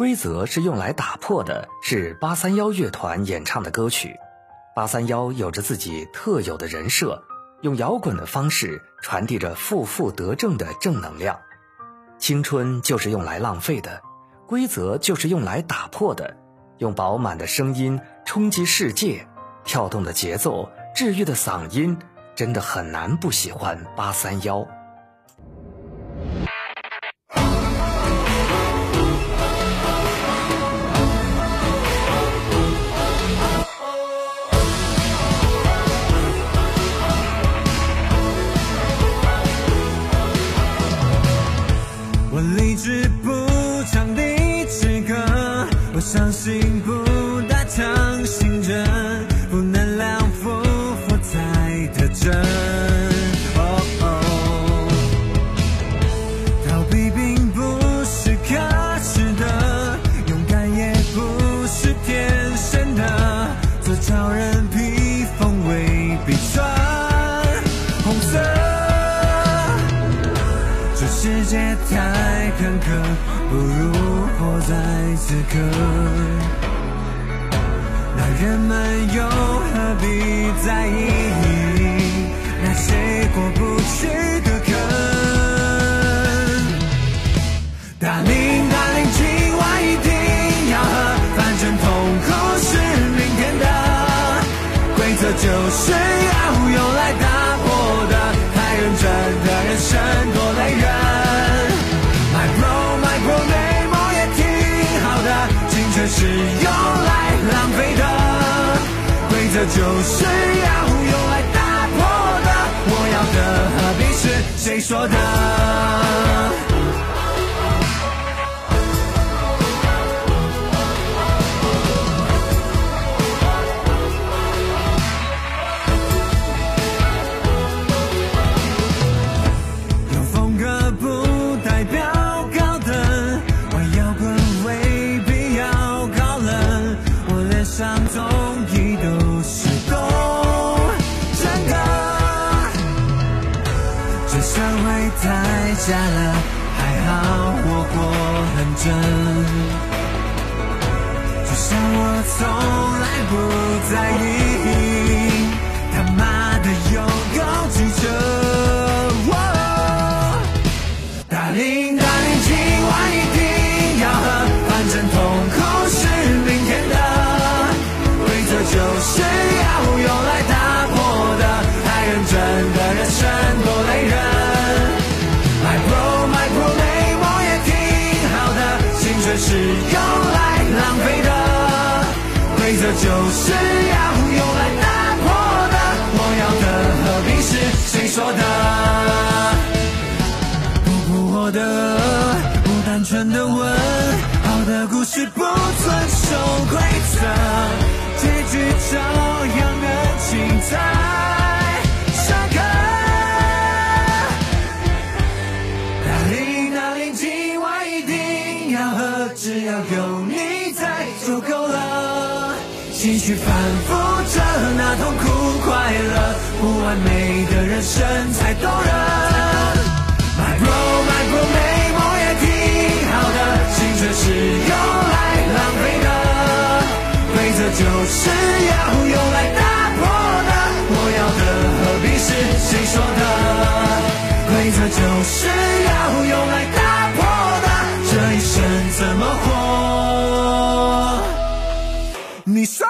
规则是用来打破的，是八三幺乐团演唱的歌曲。八三幺有着自己特有的人设，用摇滚的方式传递着负负得正的正能量。青春就是用来浪费的，规则就是用来打破的。用饱满的声音冲击世界，跳动的节奏，治愈的嗓音，真的很难不喜欢八三幺。是不唱励志歌我相信不打强心针不能两不服再的征刻，不如活在此刻。那人们又何必在意用来浪费的。规则就是要用来打破的，我要的何必是谁说的？下了，还好我过很真，就像我从来不在意，这就是要用来打破的，我要的和平是谁说的？不顾我的，不单纯的吻，好的故事不遵守规则，结局照样很精彩。帅课，哪里哪里今晚一定要喝，只要有。继续反复着那痛苦快乐，不完美的人生才动人。My bro my bro，美梦也挺好的，青春是用来浪费的，规则就是要用来打破的。我要的何必是谁说的？规则就是要用来打破的，这一生怎么活？你说。